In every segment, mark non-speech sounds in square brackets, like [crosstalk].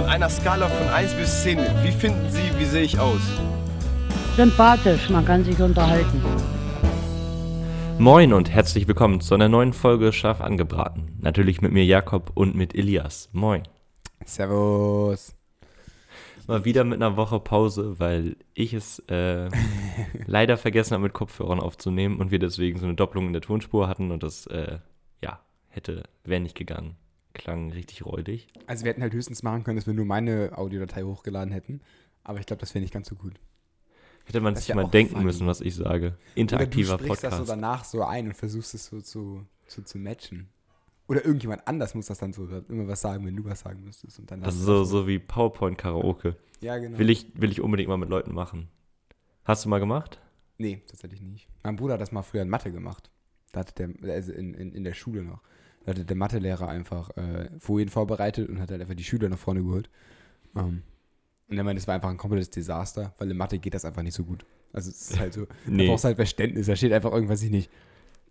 Von einer Skala von 1 bis 10, wie finden Sie, wie sehe ich aus? Sympathisch, man kann sich unterhalten. Moin und herzlich willkommen zu einer neuen Folge Scharf angebraten. Natürlich mit mir Jakob und mit Elias. Moin. Servus. Mal wieder mit einer Woche Pause, weil ich es äh, [laughs] leider vergessen habe, mit Kopfhörern aufzunehmen und wir deswegen so eine Doppelung in der Tonspur hatten und das, äh, ja, hätte, wäre nicht gegangen. Klang richtig räudig. Also wir hätten halt höchstens machen können, dass wir nur meine Audiodatei hochgeladen hätten. Aber ich glaube, das wäre nicht ganz so gut. Hätte man Das sich ja mal denken funny. müssen, was ich sage. Oder Interaktiver du sprichst das so Podcast. danach so ein und versuchst es so zu, zu, zu matchen. Oder irgendjemand anders muss das dann so immer was sagen, wenn du was sagen müsstest. Und dann hast so, so wie PowerPoint-Karaoke. Ja, genau. Will ich, will ich unbedingt mal mit Leuten machen. Hast du mal gemacht? Nee, tatsächlich nicht. Mein Bruder hat das mal früher in Mathe gemacht. Da hatte der, also in, in, in der Schule noch. Da hatte der Mathelehrer einfach äh, Folien vorbereitet und hat halt einfach die Schüler nach vorne geholt. Ähm, und er meinte, es war einfach ein komplettes Desaster, weil in Mathe geht das einfach nicht so gut. Also es ist halt so, [laughs] Nee. da brauchst du halt Verständnis. Da steht einfach irgendwas ich nicht.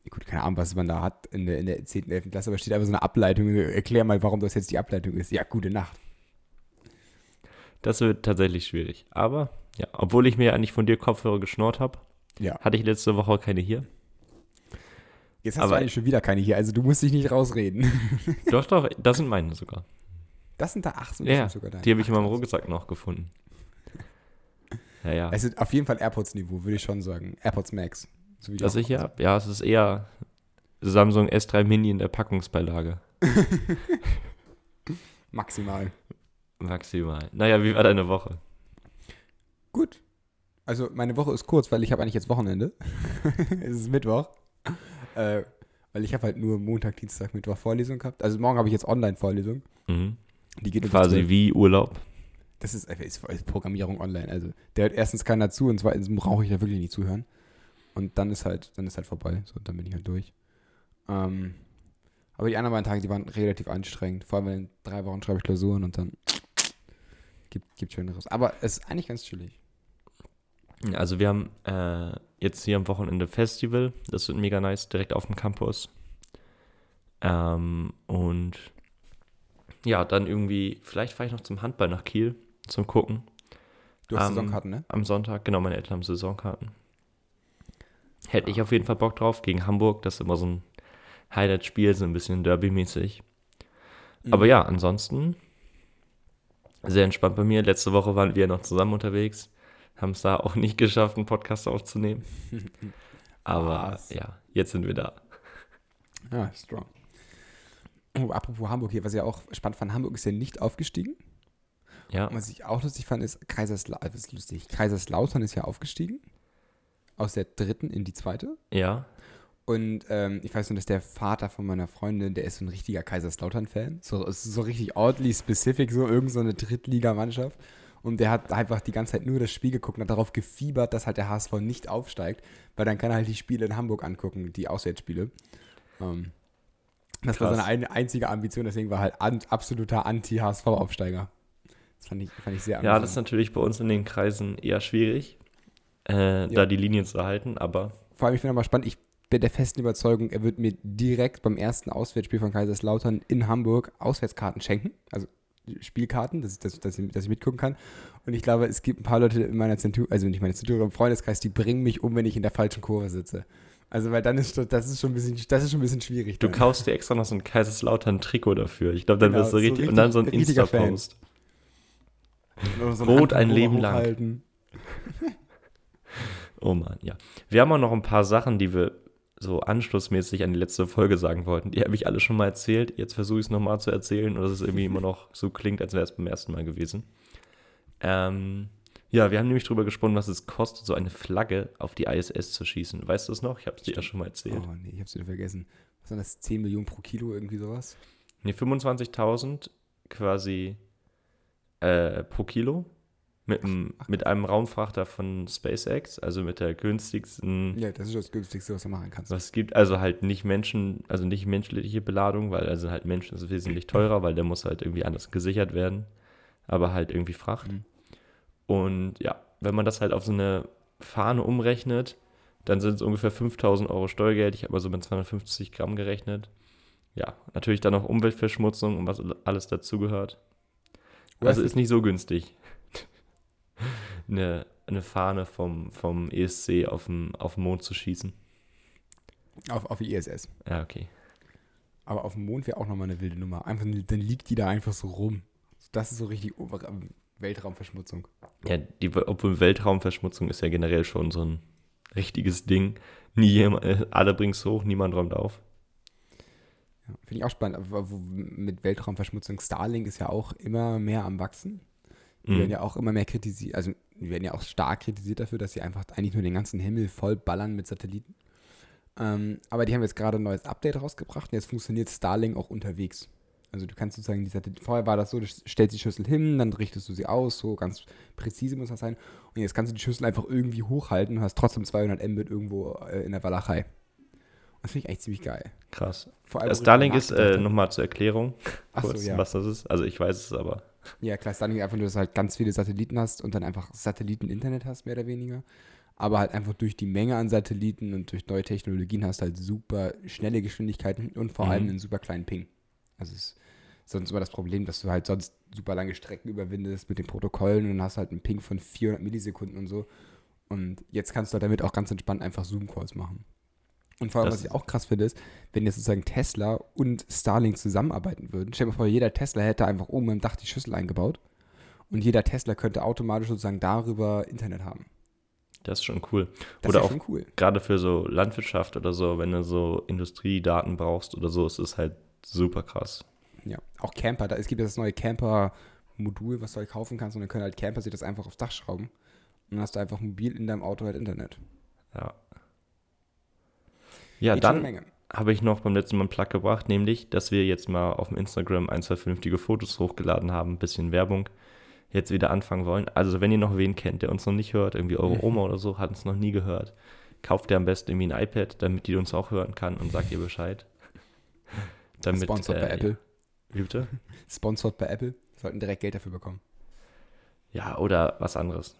Gut, keine Ahnung, was man da hat in der, in der 10., 11. Klasse, aber steht einfach so eine Ableitung. Erklär mal, warum das jetzt die Ableitung ist. Ja, gute Nacht. Das wird tatsächlich schwierig. Aber, ja, obwohl ich mir eigentlich von dir Kopfhörer geschnort habe, Ja. hatte ich letzte Woche keine hier. Jetzt hast Aber- du eigentlich schon wieder keine hier, also du musst dich nicht rausreden. [laughs] doch, doch, das sind meine sogar. Das sind da acht, sind Ja, das sogar deine. die habe ich in meinem. Rucksack noch gefunden. [laughs] Ja, ja. Also auf jeden Fall AirPods-Niveau, würde ich schon sagen. AirPods Max. So auch ich habe? Ja, es ist eher Samsung S3 Mini in der Packungsbeilage. [laughs] Maximal. Maximal. Naja, wie war deine Woche? Gut. Also meine Woche ist kurz, weil ich habe eigentlich jetzt Wochenende. es ist Mittwoch. Äh, weil ich habe halt nur Montag, Dienstag, Mittwoch Vorlesung gehabt. Also morgen habe ich jetzt Online-Vorlesung. Mhm. Die geht bis Quasi 12. wie Urlaub. Das ist, einfach- ist, ist Programmierung online. Also der hört erstens keiner zu und zweitens brauche ich da wirklich nicht zuhören. Und dann ist halt, dann ist halt vorbei. So, dann bin ich halt durch. Ähm, aber die anderen beiden Tage, die waren relativ anstrengend. Vor allem weil in drei Wochen schreibe ich Klausuren und dann gibt, gibt Schöneres. Aber es ist eigentlich ganz chillig. Also wir haben äh, jetzt hier am Wochenende Festival. Das wird mega nice, direkt auf dem Campus. Ähm, und ja, dann irgendwie, vielleicht fahre ich noch zum Handball nach Kiel zum Gucken. Du hast Ähm, Saisonkarten, ne? Am Sonntag, genau, meine Eltern haben Saisonkarten. Hätte ich auf jeden Fall Bock drauf gegen Hamburg. Das ist immer so ein Highlight-Spiel, so ein bisschen Derby-mäßig. Aber ja, ansonsten sehr entspannt bei mir. Letzte Woche waren wir noch zusammen unterwegs. Haben es da auch nicht geschafft, einen Podcast aufzunehmen. [laughs] Aber Was? ja, jetzt sind wir da. Ja, strong. Oh, apropos Hamburg hier, was ich auch spannend fand, Hamburg ist ja nicht aufgestiegen. Ja, Und was ich auch lustig fand, ist Kaiserslautern, ist lustig, Kaiserslautern ist ja aufgestiegen. Aus der dritten in die zweite. ja. Und ähm, ich weiß nur, dass der Vater von meiner Freundin, der ist so ein richtiger Kaiserslautern-Fan. So, so richtig oddly specific, so irgend so eine Drittligamannschaft. Und der hat einfach die ganze Zeit nur das Spiel geguckt und hat darauf gefiebert, dass halt der HSV nicht aufsteigt, weil dann kann er halt die Spiele in Hamburg angucken, die Auswärtsspiele. Ähm, das war Krass. seine ein, einzige Ambition, deswegen war halt an, absoluter Anti-HSV-Aufsteiger. Das fand ich, fand ich sehr Ja, das ist natürlich bei uns in den Kreisen eher schwierig, äh, da die Linien zu halten, aber Vor allem, ich finde aber spannend, ich bin der festen Überzeugung, er wird mir direkt beim ersten Auswärtsspiel von Kaiserslautern in Hamburg Auswärtskarten schenken. Also Spielkarten, dass ich, dass, dass, ich, dass ich mitgucken kann. Und ich glaube, es gibt ein paar Leute in meiner Zentur, also nicht meine Zentur, im Freundeskreis, die bringen mich um, wenn ich in der falschen Kurve sitze. Also, weil dann ist das ist schon ein bisschen, das ist schon ein bisschen schwierig. du dann. kaufst dir extra noch so ein Kaiserslautern-Trikot dafür. Ich glaube, dann Genau, wirst du so richtig, und richtig- dann so ein. Insta-Post. So Rot ein Leben lang. [laughs] Oh Mann, ja. Wir haben auch noch ein paar Sachen, die wir so anschlussmäßig an die letzte Folge sagen wollten. Die habe ich alle schon mal erzählt. Jetzt versuche ich es nochmal zu erzählen und dass es irgendwie immer noch so klingt, als wäre es beim ersten Mal gewesen. Ähm, ja, wir haben nämlich drüber gesprochen, was es kostet, so eine Flagge auf die ISS zu schießen. Weißt du es noch? Ich habe es dir ja schon mal erzählt. Oh nee, ich hab's wieder vergessen. Was sind das? 10 Millionen pro Kilo, irgendwie sowas? Nee, 25.000 quasi äh, pro Kilo mit, einem- mit einem Raumfrachter von SpaceX, also mit der günstigsten Ja, das ist das günstigste, was du machen kannst. Was es gibt, also halt nicht Menschen, also nicht menschliche Beladung, weil also halt Menschen ist wesentlich teurer, weil der muss halt irgendwie anders gesichert werden, aber halt irgendwie Fracht. Mhm. Und ja, wenn man das halt auf so eine Fahne umrechnet, dann sind es ungefähr 5000 Euro Steuergeld. Ich habe mal so mit 250 Gramm gerechnet. Ja, natürlich dann noch Umweltverschmutzung und was alles dazugehört. Also ist nicht so günstig. Eine, eine Fahne vom, vom ESC auf den, auf den Mond zu schießen. Auf, auf die ISS. Ja, okay. Aber auf dem Mond wäre auch nochmal eine wilde Nummer. Einfach, dann liegt die da einfach so rum. Das ist so richtig Weltraumverschmutzung. Ja, die, obwohl Weltraumverschmutzung ist ja generell schon so ein richtiges Ding. Nie jemand, äh, alle bringen es hoch, niemand räumt auf. Ja, Finde ich auch spannend. Aber wo, mit Weltraumverschmutzung, Starlink ist ja auch immer mehr am Wachsen. Die Mhm. werden ja auch immer mehr kritisiert, also die werden ja auch stark kritisiert dafür, dass sie einfach eigentlich nur den ganzen Himmel voll ballern mit Satelliten. Ähm, aber die haben jetzt gerade ein neues Update rausgebracht und jetzt funktioniert Starlink auch unterwegs. Also du kannst sozusagen die Satelliten, vorher war das so, du stellst die Schüssel hin, dann richtest du sie aus, so ganz präzise muss das sein. Und jetzt kannst du die Schüssel einfach irgendwie hochhalten und hast trotzdem 200 Mbit irgendwo äh, in der Walachei. Das finde ich eigentlich ziemlich geil. Krass. Vor allem, Starlink ist, äh, nochmal zur Erklärung, so, kurz, ja. was das ist. Also ich weiß es aber. Ja, klar, Starlink ist einfach nur, dass du halt ganz viele Satelliten hast und dann einfach Satelliten-Internet hast, mehr oder weniger. Aber halt einfach durch die Menge an Satelliten und durch neue Technologien hast du halt super schnelle Geschwindigkeiten und vor Mhm. allem einen super kleinen Ping. Also es ist sonst immer das Problem, dass du halt sonst super lange Strecken überwindest mit den Protokollen und dann hast du halt einen Ping von 400 Millisekunden und so. Und jetzt kannst du halt damit auch ganz entspannt einfach Zoom-Calls machen. Und vor allem, Das- was ich auch krass finde, ist, wenn jetzt sozusagen Tesla und Starlink zusammenarbeiten würden. Stell dir mal vor, jeder Tesla hätte einfach oben im Dach die Schüssel eingebaut und jeder Tesla könnte automatisch sozusagen darüber Internet haben. Das ist schon cool. Das Oder ist auch schon cool. gerade für so Landwirtschaft oder so, wenn du so Industriedaten brauchst oder so, ist es halt super krass. Ja, auch Camper. Da, es gibt ja das neue Camper-Modul, was du halt kaufen kannst und dann können halt Camper sich das einfach aufs Dach schrauben. Und dann hast du einfach mobil in deinem Auto halt Internet. Ja. Ja, Geht dann habe ich noch beim letzten Mal einen Plug gebracht, nämlich, dass wir jetzt mal auf dem Instagram ein, zwei vernünftige Fotos hochgeladen haben, ein bisschen Werbung, jetzt wieder anfangen wollen. Also wenn ihr noch wen kennt, der uns noch nicht hört, irgendwie eure Oma oder so, hat uns noch nie gehört, kauft ihr am besten irgendwie ein iPad, damit die uns auch hören kann und sagt ihr Bescheid. [laughs] Damit, Sponsored bei äh, Apple. Wie bitte? [laughs] Sponsored bei Apple. Sollten direkt Geld dafür bekommen. Ja, oder was anderes.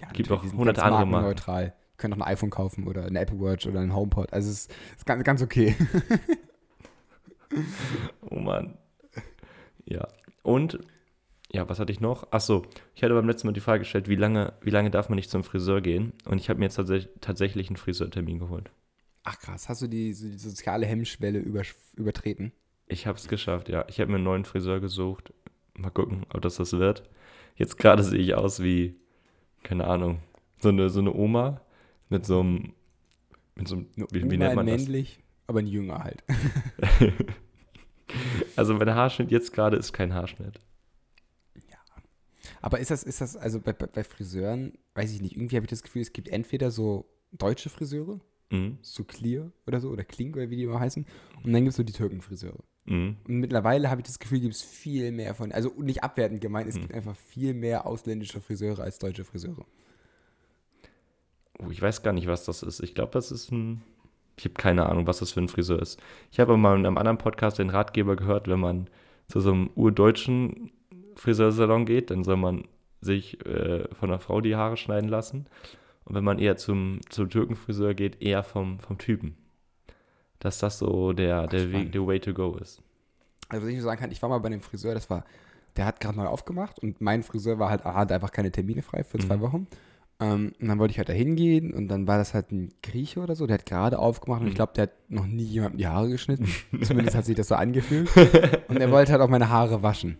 Ja, Gibt sind hunderte andere Marken. markenneutral. Können auch ein iPhone kaufen oder eine Apple Watch oder ein HomePod. Also es ist, ganz, ganz okay. [laughs] Oh Mann. Ja. Und, ja, was hatte ich noch? Achso, ich hatte beim letzten Mal die Frage gestellt, wie lange, wie lange darf man nicht zum Friseur gehen? Und ich habe mir jetzt tatsächlich, tatsächlich einen Friseurtermin geholt. Ach krass, hast du die, die soziale Hemmschwelle über, übertreten? Ich habe es geschafft, ja. Ich habe mir einen neuen Friseur gesucht. Mal gucken, ob das das wird. Jetzt gerade sehe ich aus wie, keine Ahnung, so eine, so eine Oma mit so einem, mit so einem, Eine wie, wie nennt man in das? männlich, aber ein Jünger halt. [laughs] Also mein Haarschnitt jetzt gerade ist kein Haarschnitt. Aber ist das, ist das, also bei, bei, bei Friseuren, weiß ich nicht, irgendwie habe ich das Gefühl, es gibt entweder so deutsche Friseure, Mhm. so Clear oder so, oder Kling oder wie die immer heißen, und dann gibt es so die Türkenfriseure. Mhm. Und mittlerweile habe ich das Gefühl, gibt es viel mehr von, also nicht abwertend gemeint, es Mhm. gibt einfach viel mehr ausländische Friseure als deutsche Friseure. Oh, ich weiß gar nicht, was das ist. Ich glaube, das ist ein. Ich habe keine Ahnung, was das für ein Friseur ist. Ich habe mal in einem anderen Podcast den Ratgeber gehört, wenn man zu so einem urdeutschen Friseursalon geht, dann soll man sich äh, von einer Frau die Haare schneiden lassen. Und wenn man eher zum, zum Türkenfriseur geht, eher vom, vom Typen. Dass das so der, der, Weg, der Way to go ist. Also was ich nur sagen kann, ich war mal bei dem Friseur, das war, der hat gerade neu aufgemacht und mein Friseur war halt, hat einfach keine Termine frei für zwei Mhm. Wochen. Ähm, und dann wollte ich halt da hingehen und dann war das halt ein Grieche oder so, der hat gerade aufgemacht und ich Mhm. glaube, der hat noch nie jemandem die Haare geschnitten. [laughs] Zumindest hat sich das so angefühlt. [laughs] Und er wollte halt auch meine Haare waschen.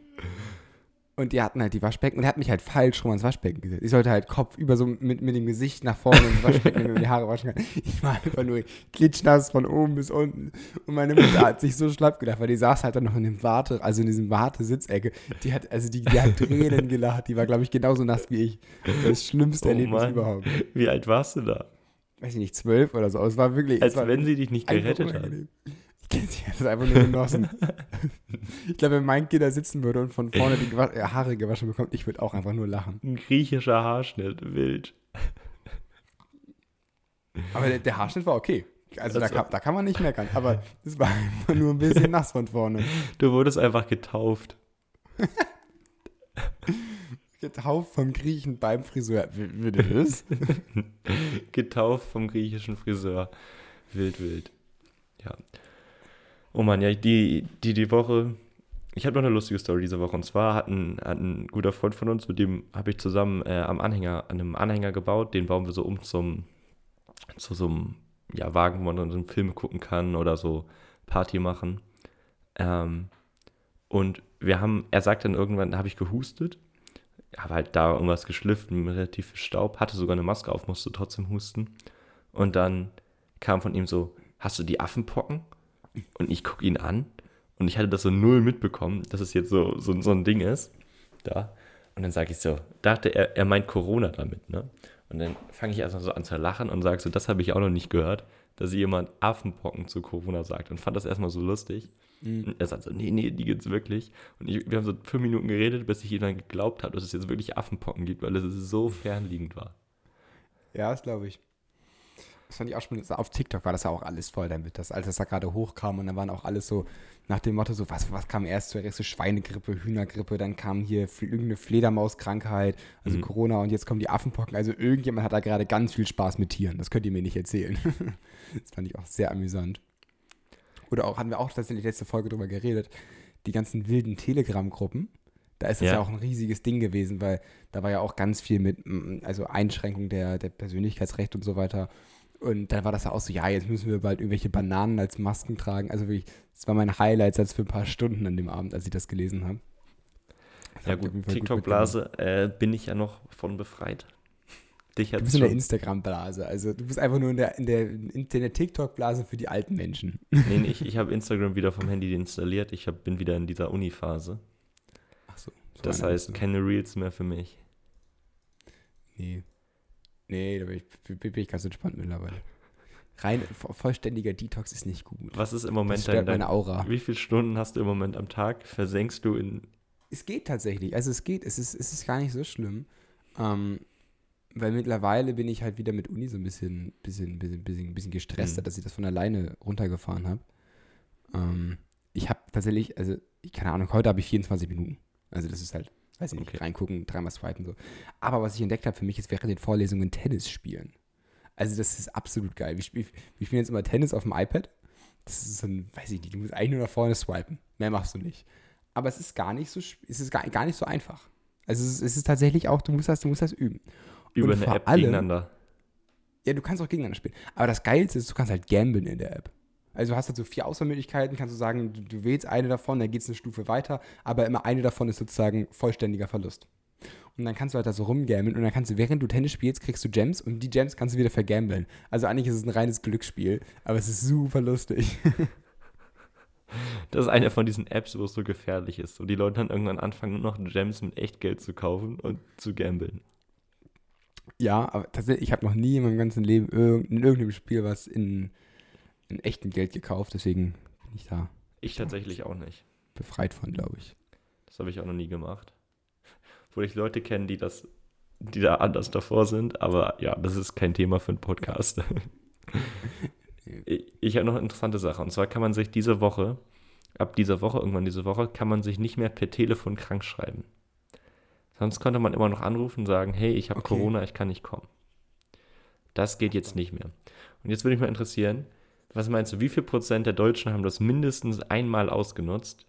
Und die hatten halt die Waschbecken und er hat mich halt falsch rum ans Waschbecken gesetzt. Ich sollte halt Kopf über so mit, mit dem Gesicht nach vorne ins Waschbecken, damit man die Haare waschen kann. Ich war einfach nur klitschnass von oben bis unten. Und meine Mutter hat sich so schlapp gedacht, weil die saß halt dann noch in dem Warte, also in diesem Wartesitzecke. Die hat, also die, die hat Tränen [laughs] gelacht. Die war, glaube ich, genauso nass wie ich. Das schlimmste Oh Erlebnis Mann. überhaupt. Wie alt warst du da? Weiß ich nicht, zwölf oder so. Aber es war wirklich. Als war wenn sie dich nicht gerettet hat. [laughs] Ich hat das einfach nur genossen. [laughs] ich glaube, wenn mein Kind da sitzen würde und von vorne die äh, Haare gewaschen bekommt, ich würde auch einfach nur lachen. Ein griechischer Haarschnitt, wild. Aber der, der Haarschnitt war okay. Also da Das kann, da kann man nicht meckern. Aber es war einfach nur ein bisschen [laughs] nass von vorne. Du wurdest einfach getauft. Getauft vom Griechen beim Friseur. Würde das? Getauft vom griechischen Friseur. Wild, wild. Ja. Oh Mann, ja, die, die, die Woche ich habe noch eine lustige Story diese Woche. Und zwar hat ein, hat ein guter Freund von uns, mit dem habe ich zusammen äh, am Anhänger, an einem Anhänger gebaut. Den bauen wir so um zum, zu so einem ja, Wagen, wo man dann so einen Film gucken kann oder so Party machen. Ähm, und wir haben, er sagt dann irgendwann, da habe ich gehustet, habe halt da irgendwas geschliffen, relativ viel Staub, hatte sogar eine Maske auf, musste trotzdem husten. Und dann kam von ihm so, hast du die Affenpocken? Und ich gucke ihn an und ich hatte das so null mitbekommen, dass es jetzt so, so, so ein Ding ist. Da. Und dann sage ich so, dachte er, er meint Corona damit, ne? Und dann fange ich erstmal so an zu lachen und sage so, das habe ich auch noch nicht gehört, dass jemand Affenpocken zu Corona sagt. Und fand das erstmal so lustig. Mhm. Und er sagt so, nee, nee, die gibt's wirklich. Und ich, wir haben so fünf Minuten geredet, bis sich jemand geglaubt hat, dass es jetzt wirklich Affenpocken gibt, weil es so fernliegend war. Ja, das glaube ich. Das fand ich auch spannend. Auf TikTok war das ja auch alles voll damit, dass, als das da gerade hochkam und dann waren auch alles so nach dem Motto, so was, was kam erst zuerst? So Schweinegrippe, Hühnergrippe, dann kam hier irgendeine Fledermauskrankheit, also Mhm. Corona und jetzt kommen die Affenpocken. Also irgendjemand hat da gerade ganz viel Spaß mit Tieren. Das könnt ihr mir nicht erzählen. [laughs] das fand ich auch sehr amüsant. Oder auch, hatten wir auch tatsächlich letzte Folge drüber geredet, die ganzen wilden Telegram-Gruppen. Da ist das ja. Ja. auch ein riesiges Ding gewesen, weil da war ja auch ganz viel mit, also Einschränkung der, der Persönlichkeitsrechte und so weiter. Und dann war das ja auch so, ja, jetzt müssen wir bald irgendwelche Bananen als Masken tragen. Also wirklich, das war mein Highlight für ein paar Stunden an dem Abend, als ich das gelesen habe. Das Ja gut, TikTok-Blase äh, bin ich ja noch von befreit. Dich Du bist in der Instagram-Blase. Also du bist einfach nur in der, in der, in der TikTok-Blase für die alten Menschen. Nee, nee, ich, ich habe Instagram wieder vom Handy deinstalliert. Ich hab, bin wieder in dieser Uni-Phase. Ach so. so Das heißt, keine Reels mehr für mich. Nee. Nee, da bin ich, bin ich ganz entspannt mittlerweile. Rein vo- vollständiger Detox ist nicht gut. Was ist im Das Moment stört dein, dein meine Aura. Wie viele Stunden hast du im Moment am Tag? Versenkst du in. Es geht tatsächlich. Also es geht. Es ist, es ist gar nicht so schlimm. Ähm, weil mittlerweile bin ich halt wieder mit Uni so ein bisschen, bisschen, bisschen, bisschen, bisschen gestresster, Mhm. dass ich das von alleine runtergefahren habe. Ähm, ich habe tatsächlich, also, ich, keine Ahnung, heute habe ich 24 Minuten. Also das ist halt, weiß ich nicht, Okay. reingucken, dreimal swipen so. Aber was ich entdeckt habe für mich ist während den Vorlesungen Tennis spielen. Also das ist absolut geil. Wir, spiel, wir spielen jetzt immer Tennis auf dem iPad. Das ist so ein, weiß ich nicht, du musst eigentlich nur nach vorne swipen. Mehr machst du nicht. Aber es ist gar nicht so, es ist gar, gar nicht so einfach. Also es ist, es ist tatsächlich auch, du musst das, du musst das üben. Über Und eine App allem- gegeneinander. Ja, du kannst auch gegeneinander spielen. Aber das Geilste ist, du kannst halt gamblen in der App. Also du hast halt so vier Auswahlmöglichkeiten, kannst du sagen, du, du wählst eine davon, dann geht es eine Stufe weiter, aber immer eine davon ist sozusagen vollständiger Verlust. Und dann kannst du halt da so rumgambeln und dann kannst du, während du Tennis spielst, kriegst du Gems und die Gems kannst du wieder vergambeln. Also eigentlich ist es ein reines Glücksspiel, aber es ist super lustig. [laughs] Das ist eine von diesen Apps, wo es so gefährlich ist. Und die Leute dann irgendwann anfangen, noch Gems mit Echtgeld zu kaufen und zu gambeln. ja, aber tatsächlich, ich habe noch nie in meinem ganzen Leben in irgendeinem Spiel was in, in echtem Geld gekauft, deswegen bin ich da Ich tatsächlich auch nicht. befreit von, glaube ich. Das habe ich auch noch nie gemacht. Obwohl ich Leute kenne, die das, die da anders davor sind, aber ja, das ist kein Thema für einen Podcast. [laughs] ich ich habe noch eine interessante Sache. Und zwar kann man sich diese Woche, ab dieser Woche, irgendwann diese Woche, kann man sich nicht mehr per Telefon krank schreiben. Sonst konnte man immer noch anrufen und sagen, hey, ich habe Okay. Corona, ich kann nicht kommen. Das geht jetzt nicht mehr. Und jetzt würde mich mal interessieren, was meinst du, wie viel Prozent der Deutschen haben das mindestens einmal ausgenutzt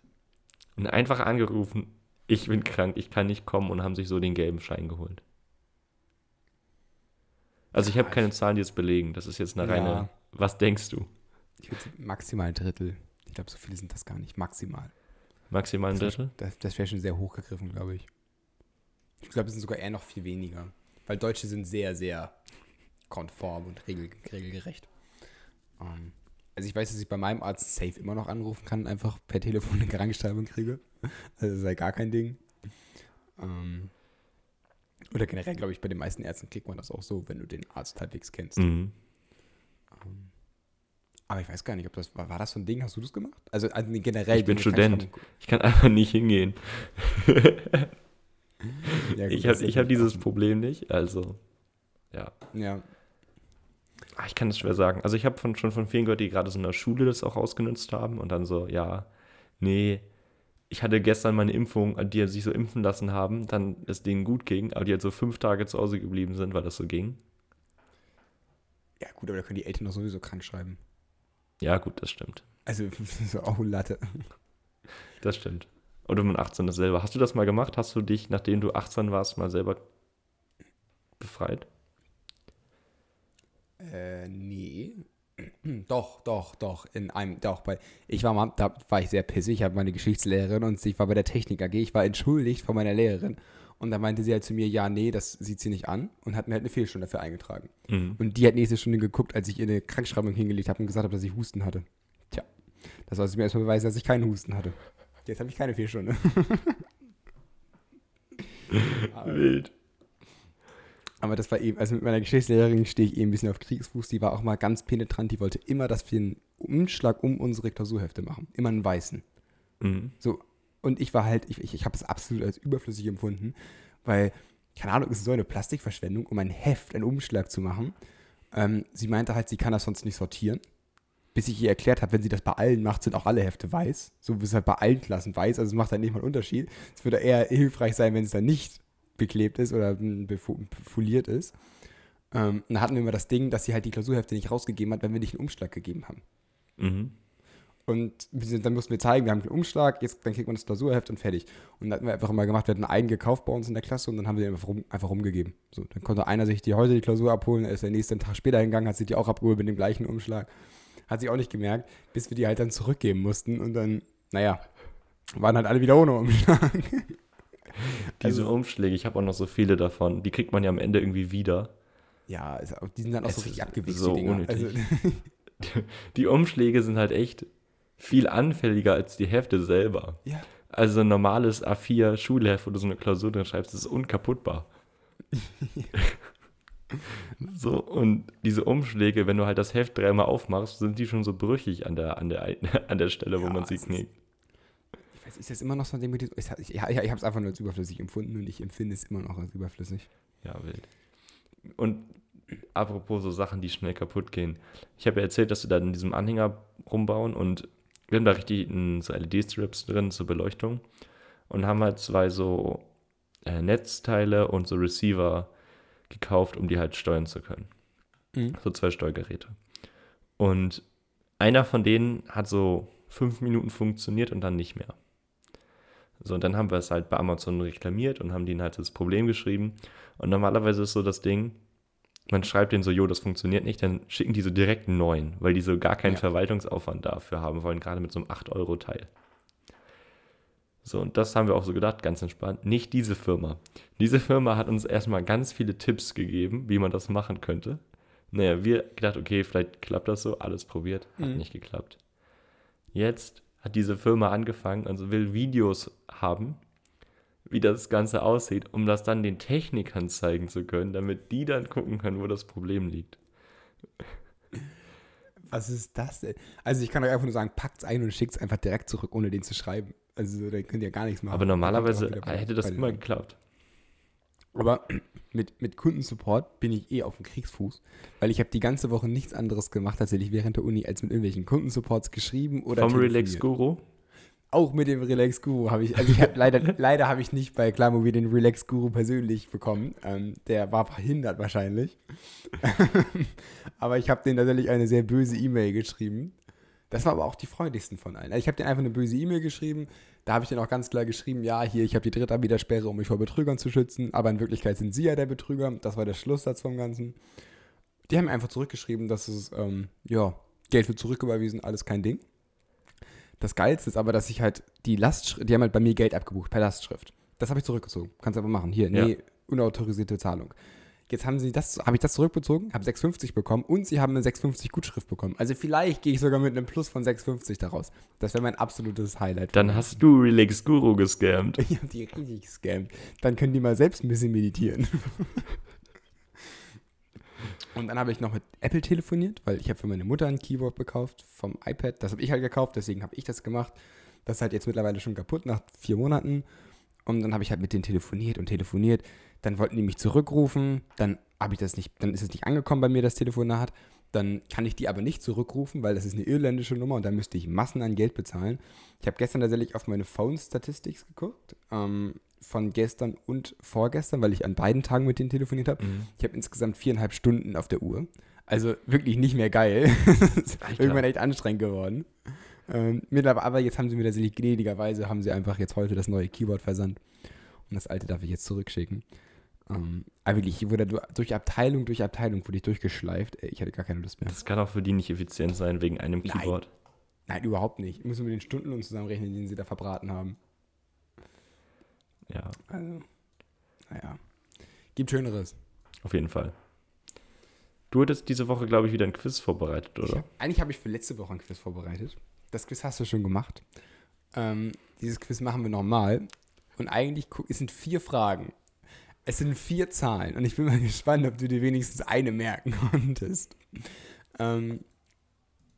und einfach angerufen, ich bin krank, ich kann nicht kommen und haben sich so den gelben Schein geholt? Also ich habe keine Zahlen, die es belegen. Das ist jetzt eine Ja. reine, was denkst du? Ich würde maximal ein Drittel. Ich glaube, so viele sind das gar nicht. Maximal. Maximal ein Drittel? Das, das wäre schon sehr hochgegriffen, glaube ich. Ich glaube, es sind sogar eher noch viel weniger. Weil Deutsche sind sehr, sehr konform und regel, regelgerecht. Ähm, also ich weiß, dass ich bei meinem Arzt safe immer noch anrufen kann, einfach per Telefon eine Krankschreibung kriege. Also das ist halt gar kein Ding. Ähm, oder generell, glaube ich, bei den meisten Ärzten kriegt man das auch so, wenn du den Arzt halbwegs kennst. Mhm. Ähm, aber ich weiß gar nicht, ob das war, war das so ein Ding? Hast du das gemacht? Also, also generell. Ich bin Student. Ich kann einfach nicht hingehen. Ja, gut, Ich habe hab dieses Problem nicht. Also, ja. Ja, Ich kann es schwer sagen. Also ich habe von, schon von vielen gehört, die gerade so in der Schule das auch ausgenutzt haben und dann so, ja, nee, ich hatte gestern meine Impfung, die sich so impfen lassen haben, dann es denen gut ging, aber die halt so fünf Tage zu Hause geblieben sind, weil das so ging. ja, gut, aber da können die Eltern doch sowieso krank schreiben. Ja, gut, das stimmt. Also, [laughs] so auch Latte. Das stimmt. Oder mit 18 ist selber. Hast du das mal gemacht? Hast du dich, nachdem du 18 warst, mal selber befreit? Äh, nee. [clears throat] Doch, doch, doch. In einem, doch, bei. Ich war mal, da war ich sehr pissig. Ich habe meine Geschichtslehrerin und ich war bei der Technik AG. Ich war entschuldigt von meiner Lehrerin. Und da meinte sie halt zu mir, ja, nee, das sieht sie nicht an und hat mir halt eine Fehlstunde dafür eingetragen. Mhm. Und die hat nächste Stunde geguckt, als ich ihr eine Krankschreibung hingelegt habe und gesagt habe, dass ich Husten hatte. Tja, das soll sie mir erstmal beweisen, dass ich keinen Husten hatte. Jetzt habe ich keine Fehlstunde. [laughs] [laughs] Wild. Aber das war eben, also mit meiner Geschichtslehrerin stehe ich eben ein bisschen auf Kriegsfuß. Die war auch mal ganz penetrant. Die wollte immer, dass wir einen Umschlag um unsere Klausurhefte machen. Immer einen weißen. Mhm. So. Und ich war halt, ich, ich, ich habe es absolut als überflüssig empfunden, weil, keine Ahnung, es ist so eine Plastikverschwendung, um ein Heft, einen Umschlag zu machen. Ähm, sie meinte halt, sie kann das sonst nicht sortieren. Bis ich ihr erklärt habe, wenn sie das bei allen macht, sind auch alle Hefte weiß. So ist es halt bei allen Klassen weiß. Also es macht halt nicht mal einen Unterschied. Es würde eher hilfreich sein, wenn es dann nicht beklebt ist oder foliert ist. Ähm, dann hatten wir immer das Ding, dass sie halt die Klausurhefte nicht rausgegeben hat, wenn wir nicht einen Umschlag gegeben haben. Mhm. Und sind, dann mussten wir zeigen, wir haben einen Umschlag, jetzt, dann kriegt man das Klausurheft und fertig. Und dann hatten wir einfach immer gemacht, wir hatten einen gekauft bei uns in der Klasse und dann haben wir den einfach, rum, einfach rumgegeben. So, dann konnte einer sich die heute die Klausur abholen, er ist der nächste Tag später hingegangen, hat sich die auch abgeholt mit dem gleichen Umschlag. Hat sich auch nicht gemerkt, bis wir die halt dann zurückgeben mussten und dann, naja, waren halt alle wieder ohne Umschlag. [laughs] [laughs] Diese Also- Umschläge, ich habe auch noch so viele davon. Die kriegt man ja am Ende irgendwie wieder. Ja, die sind dann auch Es so richtig abgewichst, so die. Also, [laughs] Die Umschläge sind halt echt viel anfälliger als die Hefte selber. ja. Also ein normales A4 Schulheft, wo du so eine Klausur drin schreibst, ist unkaputtbar. [laughs] so, und diese Umschläge, wenn du halt das Heft dreimal aufmachst, sind die schon so brüchig an der, an der, an der Stelle, wo Ja, man sie knickt. Weiß, ist das immer noch so ein Ding mit diesem, ich, ich, ja, ich habe es einfach nur als überflüssig empfunden und ich empfinde es immer noch als überflüssig. Ja, wild. Und apropos so Sachen, die schnell kaputt gehen. Ich habe ja erzählt, dass wir da in diesem Anhänger rumbauen und wir haben da richtig so LED-Strips drin zur Beleuchtung und haben halt zwei so äh, Netzteile und so Receiver gekauft, um die halt steuern zu können. Mhm. So zwei Steuergeräte. Und einer von denen hat so fünf Minuten funktioniert und dann nicht mehr. So, und dann haben wir es halt bei Amazon reklamiert und haben denen halt das Problem geschrieben. Und normalerweise ist so das Ding, man schreibt denen so, jo, das funktioniert nicht, dann schicken die so direkt einen neuen, weil die so gar keinen Ja. Verwaltungsaufwand dafür haben wollen, gerade mit so einem 8-Euro-Teil. So, und das haben wir auch so gedacht, ganz entspannt. Nicht diese Firma. Diese Firma hat uns erstmal ganz viele Tipps gegeben, wie man das machen könnte. Naja, wir gedacht, okay, vielleicht klappt das so, alles probiert, hat Mhm. nicht geklappt. Jetzt hat diese Firma angefangen, also will Videos haben, wie das Ganze aussieht, um das dann den Technikern zeigen zu können, damit die dann gucken können, wo das Problem liegt. Was ist das denn? Also ich kann euch einfach nur sagen, packt's ein und schickt's einfach direkt zurück, ohne den zu schreiben. Also da könnt ihr gar nichts machen. Aber normalerweise hätte das immer geklappt. Aber [clears throat] mit, mit Kundensupport bin ich eh auf dem Kriegsfuß, weil ich habe die ganze Woche nichts anderes gemacht tatsächlich während der Uni, als mit irgendwelchen Kundensupports geschrieben oder Vom. Relax Guru. Auch mit dem Relax Guru habe ich, also ich hab leider, [laughs] leider habe ich nicht bei Klarmobil den Relax Guru persönlich bekommen. Ähm, der war verhindert wahrscheinlich. [laughs] aber ich habe denen tatsächlich eine sehr böse E-Mail geschrieben. Das war aber auch die freundlichsten von allen. Also ich habe denen einfach eine böse E-Mail geschrieben. Da habe ich denen auch ganz klar geschrieben, ja, hier, ich habe die Drittanbietersperre, um mich vor Betrügern zu schützen. Aber in Wirklichkeit sind sie ja der Betrüger. Das war der Schlusssatz vom Ganzen. Die haben mir einfach zurückgeschrieben, dass es, ähm, ja, Geld wird zurücküberwiesen, alles kein Ding. Das Geilste ist aber, dass ich halt die Lastschrift, die haben halt bei mir Geld abgebucht per Lastschrift. Das habe ich zurückgezogen. Kannst du einfach machen. Hier, nee, Ja. unautorisierte Zahlung. Jetzt haben sie das, habe ich das zurückbezogen, habe 6,50 bekommen und sie haben eine 6,50 Gutschrift bekommen. Also vielleicht gehe ich sogar mit einem Plus von 6,50 daraus. Das wäre mein absolutes Highlight. Dann hast du Relax Guru gescammt. [laughs] Ich habe die richtig gescammt. Dann können die mal selbst ein bisschen meditieren. Und dann habe ich noch mit Apple telefoniert, weil ich habe für meine Mutter ein Keyboard gekauft vom iPad. Das habe ich halt gekauft, deswegen habe ich das gemacht. Das ist halt jetzt mittlerweile schon kaputt nach vier Monaten. Und dann habe ich halt mit denen telefoniert und telefoniert. Dann wollten die mich zurückrufen. Dann habe ich das nicht, dann ist es nicht angekommen bei mir, das Telefonat. Dann kann ich die aber nicht zurückrufen, weil das ist eine irländische Nummer und da müsste ich Massen an Geld bezahlen. Ich habe gestern tatsächlich auf meine Phone Statistics geguckt, ähm, von gestern und vorgestern, weil ich an beiden Tagen mit denen telefoniert habe. Mhm. Ich habe insgesamt viereinhalb Stunden auf der Uhr. Also wirklich nicht mehr geil. [laughs] irgendwann echt anstrengend geworden. Ähm, mittlerweile, aber jetzt haben sie mir tatsächlich gnädigerweise, haben sie einfach jetzt heute das neue Keyboard versandt. Und das alte darf ich jetzt zurückschicken. Ähm, aber wirklich, ich wurde du- durch Abteilung, durch Abteilung wurde ich durchgeschleift. Ey, Ich hatte gar keine Lust mehr. Das kann auch für die nicht effizient sein wegen einem Nein. Keyboard. Nein, überhaupt nicht. Ich muss mit den Stundenlohn zusammenrechnen, den sie da verbraten haben. Ja, Also, naja. Gibt Schöneres. auf jeden Fall. Du hattest diese Woche, glaube ich, wieder ein Quiz vorbereitet, Ich oder? hab, eigentlich habe ich für letzte Woche ein Quiz vorbereitet. Das Quiz hast du schon gemacht. Ähm, dieses Quiz machen wir nochmal. Und eigentlich, es sind vier Fragen. Es sind vier Zahlen. Und ich bin mal [laughs] gespannt, ob du dir wenigstens eine merken [laughs] konntest. Ähm,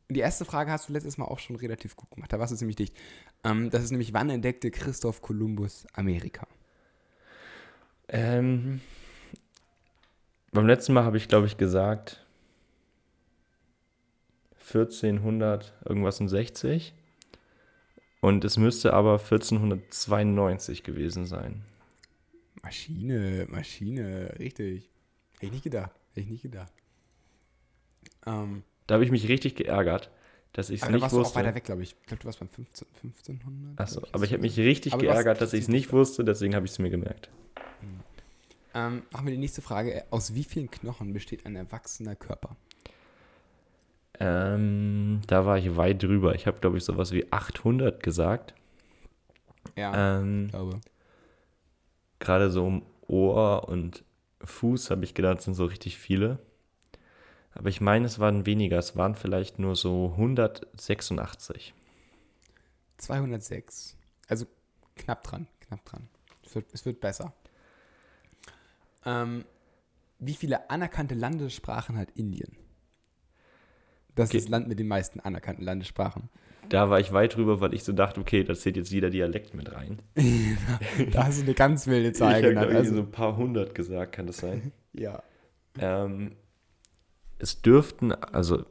die erste Frage hast du letztes Mal auch schon relativ gut gemacht. Da warst du ziemlich dicht. Ähm, das ist nämlich, wann entdeckte Christoph Kolumbus Amerika? Ähm, beim letzten Mal habe ich, glaube ich, gesagt 1400 irgendwas und 60. Und es müsste aber 1492 gewesen sein. Maschine, Maschine, richtig. Hätte ich nicht gedacht. Hätte ich nicht gedacht. Ähm, Da habe ich mich richtig geärgert, dass ich es nicht warst du auch weiter wusste. weg, glaube ich. Ich glaube, du warst beim 15, 1500. Achso, aber ich habe mich richtig geärgert, dass ich es nicht wusste, deswegen habe ich es mir gemerkt. Ähm, machen wir die nächste Frage. Aus wie vielen Knochen besteht ein erwachsener Körper? Ähm, da war ich weit drüber. Ich habe, glaube ich, sowas wie 800 gesagt. Ja, Ähm, ich glaube. Gerade so um Ohr und Fuß habe ich gedacht, sind so richtig viele. Aber ich meine, es waren weniger. Es waren vielleicht nur so 186. 206. Also knapp dran, knapp dran. Es wird, es wird besser. Ähm, wie viele anerkannte Landessprachen hat Indien? Das Okay. ist das Land mit den meisten anerkannten Landessprachen. Da war ich weit drüber, weil ich so dachte, okay, da zählt jetzt jeder Dialekt mit rein. [laughs] da hast du eine ganz wilde Ich Zahl habe genannt. irgendwie Also, so ein paar hundert gesagt, kann das sein? [laughs] ja. ähm, es dürften, also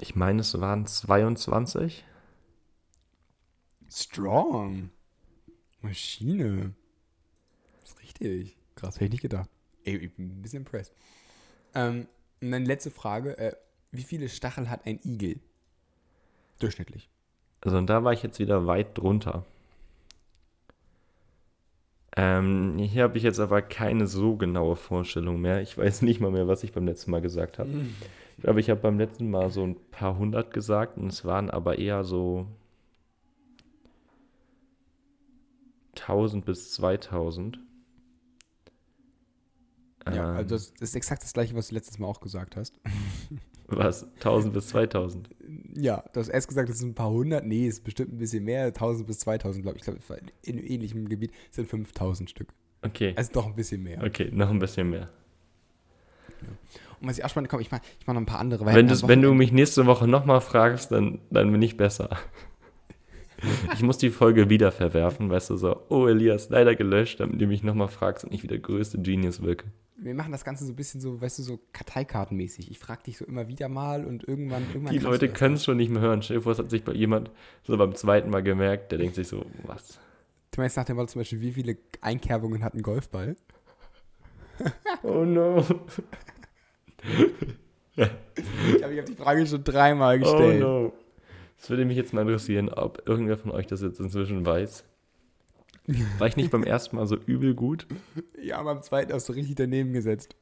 ich meine, es waren 22. Strong. Maschine. Das ist richtig. Krass, hätte ich nicht gedacht. Ey, ich bin ein bisschen impressed. Ähm, und dann letzte Frage. Äh, wie viele Stachel hat ein Igel? Durchschnittlich. Also und da war ich jetzt wieder weit drunter. Ähm, hier habe ich jetzt aber keine so genaue Vorstellung mehr. Ich weiß nicht mal mehr, was ich beim letzten Mal gesagt habe. [laughs] Ich glaube, ich habe beim letzten Mal so ein paar hundert gesagt und es waren aber eher so 1000 bis 2000. Ja, Ähm, also das ist exakt das gleiche, was du letztes Mal auch gesagt hast. [laughs] Was? 1000 bis 2000. Ja, du hast erst gesagt, es sind ein paar hundert. Nee, es ist bestimmt ein bisschen mehr. 1000 bis 2000, glaube ich. Ich glaube, in ähnlichem Gebiet sind 5000 Stück. Okay. Also doch ein bisschen mehr. Okay, noch ein bisschen mehr. Und was ich auch spannend komm, ich mache ich mach noch ein paar andere. Wenn, das, wenn du mich nächste Woche nochmal fragst, dann, dann bin ich besser. [laughs] Ich muss die Folge wieder verwerfen, weißt du, so, oh Elias, leider gelöscht, damit du mich nochmal fragst und ich wieder größte Genius wirke. Wir machen das Ganze so ein bisschen so, weißt du, so Karteikartenmäßig. Ich frage dich so immer wieder mal und irgendwann. irgendwann Die Leute können es schon nicht mehr hören. Stell dir vor, es hat sich bei jemand so beim zweiten Mal gemerkt, der denkt sich so, was? Du meinst nach dem Motto zum Beispiel, wie viele Einkerbungen hat ein Golfball? Oh no. [laughs] Ich habe die Frage schon dreimal Oh gestellt. no. Das würde mich jetzt mal interessieren, ob irgendwer von euch das jetzt inzwischen weiß. [laughs] War ich nicht beim ersten Mal so übel gut? Ja, beim zweiten hast du richtig daneben gesetzt.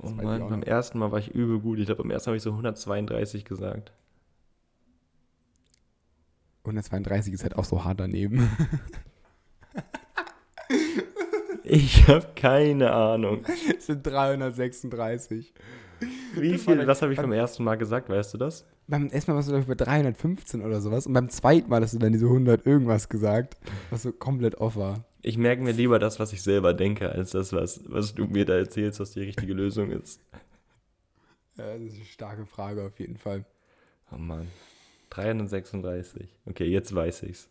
Oh weiß ich Mann, beim ersten Mal war ich übel gut. Ich glaube, beim ersten Mal habe ich so 132 gesagt. 132 ist halt auch so hart daneben. [laughs] Ich habe keine Ahnung. Es sind 336. Wie viel, was habe ich beim ersten Mal gesagt, weißt du das? Beim ersten Mal warst du, glaube ich, bei 315 oder sowas. Und beim zweiten Mal hast du dann diese 100 irgendwas gesagt, was so komplett off war. Ich merke mir lieber das, was ich selber denke, als das, was, was du mir da erzählst, was die richtige Lösung ist. Ja, das ist eine starke Frage auf jeden Fall. Oh Mann. 336. Okay, jetzt weiß ich's.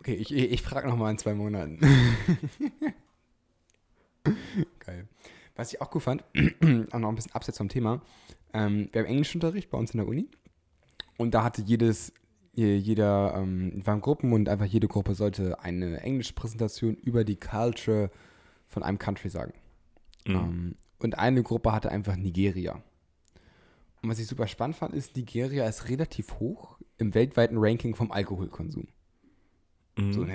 Okay, ich, ich, ich frage nochmal in zwei Monaten. [laughs] Geil. Was ich auch cool fand, [clears throat] auch noch ein bisschen abseits vom Thema, ähm, wir haben Englischunterricht bei uns in der Uni und da hatte jedes, je- jeder, ähm, waren Gruppen und einfach jede Gruppe sollte eine englische Präsentation über die Culture von einem Country sagen. Mhm. Ähm, und eine Gruppe hatte einfach Nigeria. Und was ich super spannend fand, ist, Nigeria ist relativ hoch im weltweiten Ranking vom Alkoholkonsum. Mhm. So,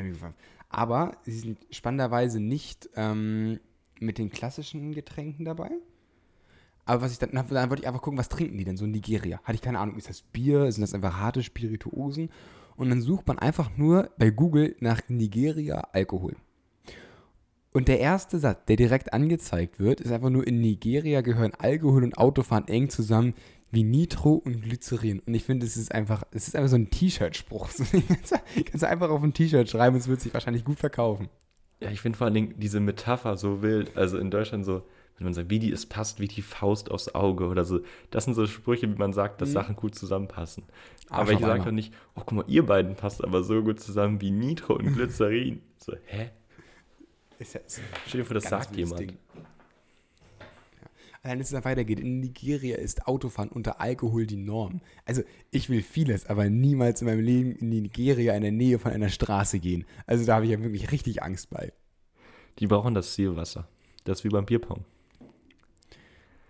aber sie sind spannenderweise nicht ähm, mit den klassischen Getränken dabei. Aber was ich dann, dann wollte ich einfach gucken, was trinken die denn so in Nigeria? Hatte ich keine Ahnung, ist das Bier, sind das einfach harte Spirituosen? Und dann sucht man einfach nur bei Google nach Nigeria Alkohol. Und der erste Satz, der direkt angezeigt wird, ist einfach nur, in Nigeria gehören Alkohol und Autofahren eng zusammen wie Nitro und Glycerin. Und ich finde, es ist einfach, es ist einfach so ein T-Shirt-Spruch. [laughs] Kannst du einfach auf ein T-Shirt schreiben, es wird sich wahrscheinlich gut verkaufen. Ja, ich finde vor allen Dingen diese Metapher so wild. Also in Deutschland so, wenn man sagt, wie die, es passt wie die Faust aufs Auge oder so. Das sind so Sprüche, wie man sagt, dass Sachen gut zusammenpassen. Ah, aber ich sage doch nicht, oh guck mal, ihr beiden passt aber so gut zusammen wie Nitro und Glycerin. [laughs] so, hä? Ist ja, ist Stell dir vor, das sagt jemand. Ding. Allein, dass es dann weitergeht. In Nigeria ist Autofahren unter Alkohol die Norm. Also, ich will vieles, aber niemals in meinem Leben in Nigeria in der Nähe von einer Straße gehen. Also, da habe ich ja wirklich richtig Angst bei. Die brauchen das Zielwasser. Das ist wie beim Bierpong.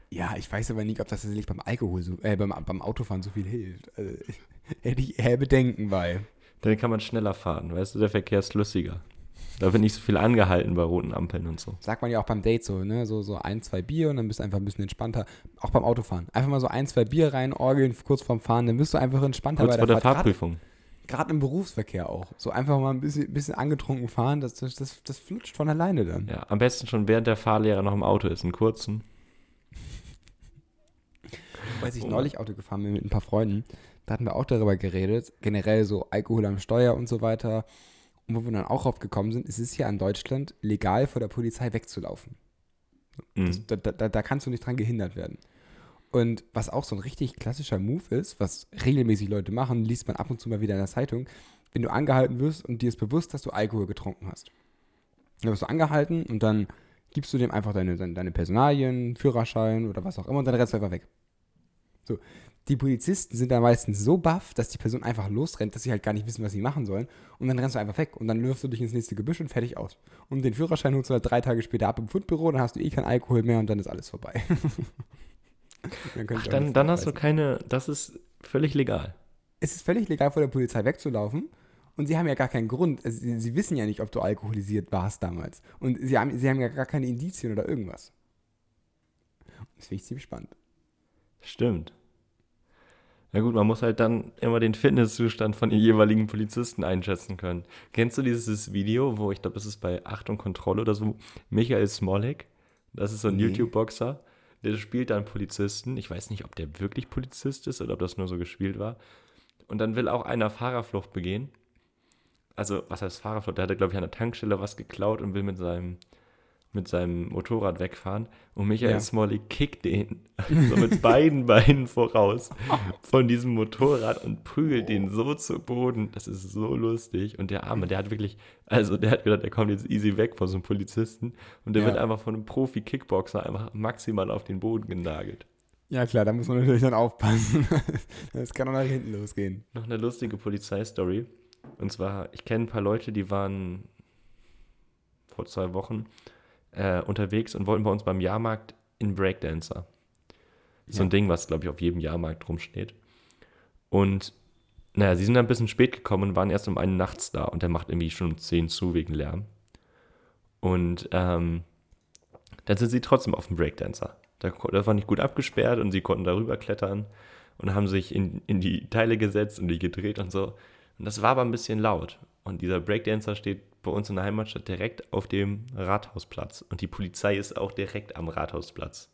Ja, ich weiß aber nicht, ob das tatsächlich beim Alkohol so, äh, beim, beim Autofahren so viel hilft. Also, [laughs] hätte ich eher Bedenken bei. Dann kann man schneller fahren, weißt du, der Verkehr ist flüssiger. Da wird nicht so viel angehalten bei roten Ampeln und so. Sagt man ja auch beim Date so, ne? So, so ein, zwei Bier und dann bist du einfach ein bisschen entspannter. Auch beim Autofahren. Einfach mal so ein, zwei Bier rein, orgeln kurz vorm Fahren, dann bist du einfach entspannter Kurz bei vor der Fahrt. Fahrprüfung. Gerade im Berufsverkehr auch. So einfach mal ein bisschen, bisschen angetrunken fahren, das, das, das, das flutscht von alleine dann. Ja, am besten schon während der Fahrlehrer noch im Auto ist, einen kurzen. Als ich Oh. neulich Auto gefahren bin mit ein paar Freunden, da hatten wir auch darüber geredet, generell so Alkohol am Steuer und so weiter. Und wo wir dann auch drauf gekommen sind, es ist ja in Deutschland legal vor der Polizei wegzulaufen. Mhm. Das, da, da, da kannst du nicht dran gehindert werden. Und was auch so ein richtig klassischer Move ist, was regelmäßig Leute machen, liest man ab und zu mal wieder in der Zeitung, wenn du angehalten wirst und dir ist bewusst, dass du Alkohol getrunken hast. Dann wirst du angehalten und dann gibst du dem einfach deine, deine, deine Personalien, Führerschein oder was auch immer und dann rennst du einfach weg. So. Die Polizisten sind da meistens so baff, dass die Person einfach losrennt, dass sie halt gar nicht wissen, was sie machen sollen. Und dann rennst du einfach weg und dann wirfst du dich ins nächste Gebüsch und fertig aus. Und den Führerschein holst du halt drei Tage später ab im Fundbüro, dann hast du eh keinen Alkohol mehr und dann ist alles vorbei. [laughs] dann Ach, dann, dann hast du keine, das ist völlig legal. Es ist völlig legal, vor der Polizei wegzulaufen. Und sie haben ja gar keinen Grund. Also sie, sie wissen ja nicht, ob du alkoholisiert warst damals. Und sie haben, sie haben ja gar keine Indizien oder irgendwas. Das finde ich ziemlich spannend. Stimmt. Na gut, man muss halt dann immer den Fitnesszustand von den jeweiligen Polizisten einschätzen können. Kennst du dieses Video, wo ich glaube, das ist bei Achtung Kontrolle oder so, Michael Smolik, das ist so ein Nee. YouTube-Boxer, der spielt dann Polizisten. Ich weiß nicht, ob der wirklich Polizist ist oder ob das nur so gespielt war. Und dann will auch einer Fahrerflucht begehen. Also, was heißt Fahrerflucht? Der hatte, glaube ich, an der Tankstelle was geklaut und will mit seinem, mit seinem Motorrad wegfahren. Und Michael Ja. Smolik kickt den so mit [laughs] beiden Beinen voraus von diesem Motorrad und prügelt den so zu Boden. Das ist so lustig. Und der Arme, der hat wirklich, also der hat gedacht, der kommt jetzt easy weg von so einem Polizisten. Und der Ja. wird einfach von einem Profi-Kickboxer einfach maximal auf den Boden genagelt. Ja klar, da muss man natürlich dann aufpassen. [laughs] Das kann auch nach hinten losgehen. Noch eine lustige Polizeistory. Und zwar, ich kenne ein paar Leute, die waren vor zwei Wochen äh, unterwegs und wollten bei uns beim Jahrmarkt in Breakdancer. So ein Ja. Ding, was, glaube ich, auf jedem Jahrmarkt rumsteht. Und naja, sie sind ein bisschen spät gekommen und waren erst um einen nachts da und der macht irgendwie schon um 10 zu wegen Lärm. Und ähm, dann sind sie trotzdem auf dem Breakdancer. Da, das war nicht gut abgesperrt und sie konnten darüber klettern und haben sich in, in die Teile gesetzt und die gedreht und so. Und das war aber ein bisschen laut. Und dieser Breakdancer steht bei uns in der Heimatstadt direkt auf dem Rathausplatz. Und die Polizei ist auch direkt am Rathausplatz.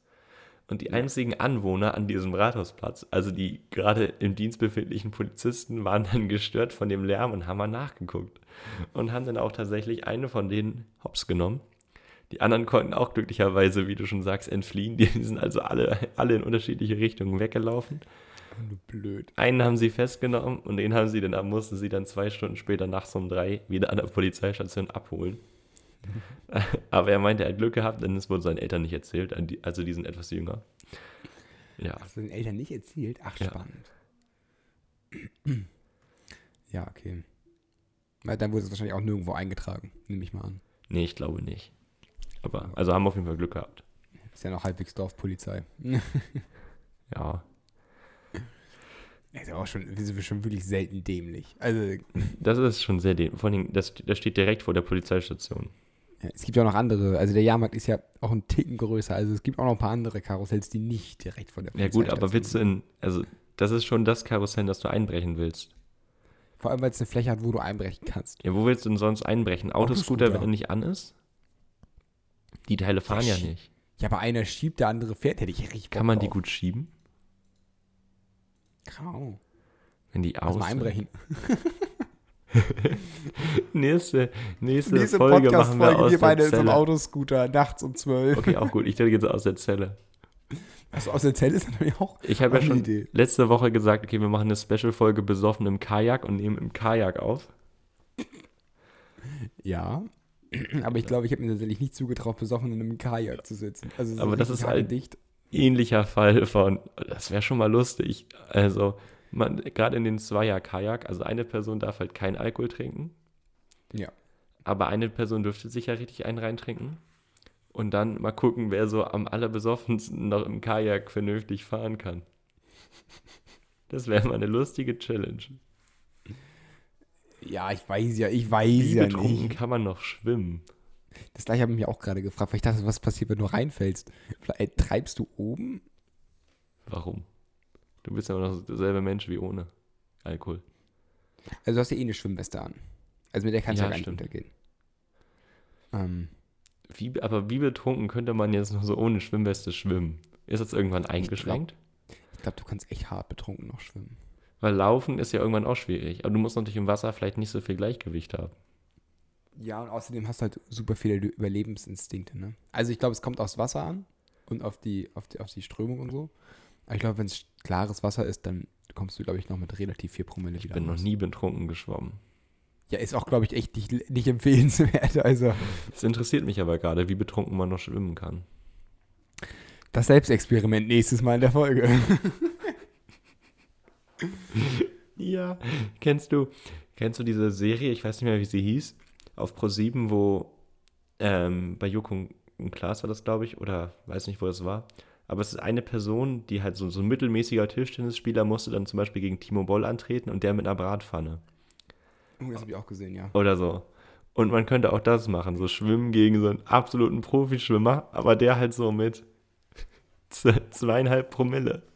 Und die einzigen Anwohner an diesem Rathausplatz, also die gerade im Dienst befindlichen Polizisten, waren dann gestört von dem Lärm und haben mal nachgeguckt. Und haben dann auch tatsächlich eine von denen hops genommen. Die anderen konnten auch glücklicherweise, wie du schon sagst, entfliehen. Die sind also alle, alle in unterschiedliche Richtungen weggelaufen. Blöd. Einen haben sie festgenommen und den haben sie dann, da mussten sie dann zwei Stunden später nachts um drei wieder an der Polizeistation abholen. [laughs] Aber er meinte, er hat Glück gehabt, denn es wurde seinen Eltern nicht erzählt, also die sind etwas jünger. Ja, Hast du den Eltern nicht erzählt? Ach, Ja. spannend. [clears throat] Ja, okay. Weil dann wurde es wahrscheinlich auch nirgendwo eingetragen, nehme ich mal an. nee, ich glaube nicht. Aber, also haben auf jeden Fall Glück gehabt. Ist ja noch halbwegs Dorfpolizei. [laughs] Ja. Das ist aber auch schon, wir sind schon wirklich selten dämlich. Also, Das ist schon sehr dämlich. Vor allem, das, das steht direkt vor der Polizeistation. ja, es gibt ja auch noch andere. Also, der Jahrmarkt ist ja auch ein Ticken größer. Also, es gibt auch noch ein paar andere Karussells, die nicht direkt vor der Ja gut, aber willst du in, also das ist schon das Karussell, das du einbrechen willst. Vor allem, weil es eine Fläche hat, wo du einbrechen kannst. Ja, wo willst du denn sonst einbrechen? Autoscooter, Autoscooter. wenn er nicht an ist? Die Teile fahren ja sch- nicht. Ja, aber einer schiebt, der andere fährt, hätte ich richtig Bock Kann man die drauf. gut schieben? Ahnung. Wenn die Lass aus mal einbrechen. [laughs] Nächste, nächste, Nächste Folge machen wir Podcast-Folge, aus wir der beide in so einem. Autoscooter, nachts um 12. Okay, auch gut. Ich denke jetzt aus der Zelle. Also aus der Zelle ist natürlich auch Ich habe ja schon Idee. letzte Woche gesagt, okay, wir machen eine Special-Folge besoffen im Kajak und nehmen im Kajak auf. Ja. [clears throat] Aber ich glaube, ich habe mir tatsächlich nicht zugetraut, besoffen in einem Kajak zu sitzen. Also so Aber das ist halt- dicht. Ähnlicher Fall von, das wäre schon mal lustig. Also, man, gerade in den Zweier-Kajak, also eine Person darf halt keinen Alkohol trinken, Ja. aber eine Person dürfte sich ja richtig einen reintrinken. Und dann mal gucken, wer so am allerbesoffensten noch im Kajak vernünftig fahren kann. Das wäre mal eine lustige Challenge. Ja, ich weiß ja, ich weiß Wie ja betrunken nicht. kann man noch schwimmen? Das gleiche habe ich mich auch gerade gefragt, weil ich dachte, was passiert, wenn du reinfällst? Vielleicht treibst du oben? Warum? Du bist ja immer noch derselbe Mensch wie ohne Alkohol. Also du hast ja eh eine Schwimmweste an. Also mit der kannst du Ja, ja, gar nicht untergehen. Ähm, Wie, aber wie betrunken könnte man jetzt noch so ohne Schwimmweste schwimmen? Ist das irgendwann eingeschränkt? ich glaube, du kannst echt hart betrunken noch schwimmen. Weil Laufen ist ja irgendwann auch schwierig. Aber du musst natürlich im Wasser vielleicht nicht so viel Gleichgewicht haben. Ja, und außerdem hast du halt super viele Überlebensinstinkte, ne? Also ich glaube, es kommt aufs Wasser an und auf die, auf die, auf die Strömung und so. Aber ich glaube, wenn es klares Wasser ist, dann kommst du, glaube ich, noch mit relativ viel Promille Ich wieder bin noch raus. nie betrunken geschwommen. Ja, ist auch, glaube ich, echt nicht, nicht empfehlenswert. [laughs] Also Es interessiert mich aber gerade, wie betrunken man noch schwimmen kann. das Selbstexperiment nächstes Mal in der Folge. [laughs] Ja, kennst du, kennst du diese Serie, ich weiß nicht mehr, wie sie hieß, auf Pro7, wo ähm, bei Joko und Klaas war das, glaube ich, oder weiß nicht, wo das war. Aber es ist eine Person, die halt so, so ein mittelmäßiger Tischtennisspieler musste dann zum Beispiel gegen Timo Boll antreten und der mit einer Bratpfanne. Oh, das habe ich auch gesehen, ja. Oder so. Und man könnte auch das machen, so schwimmen gegen so einen absoluten Profischwimmer, aber der halt so mit zweieinhalb Promille. [laughs]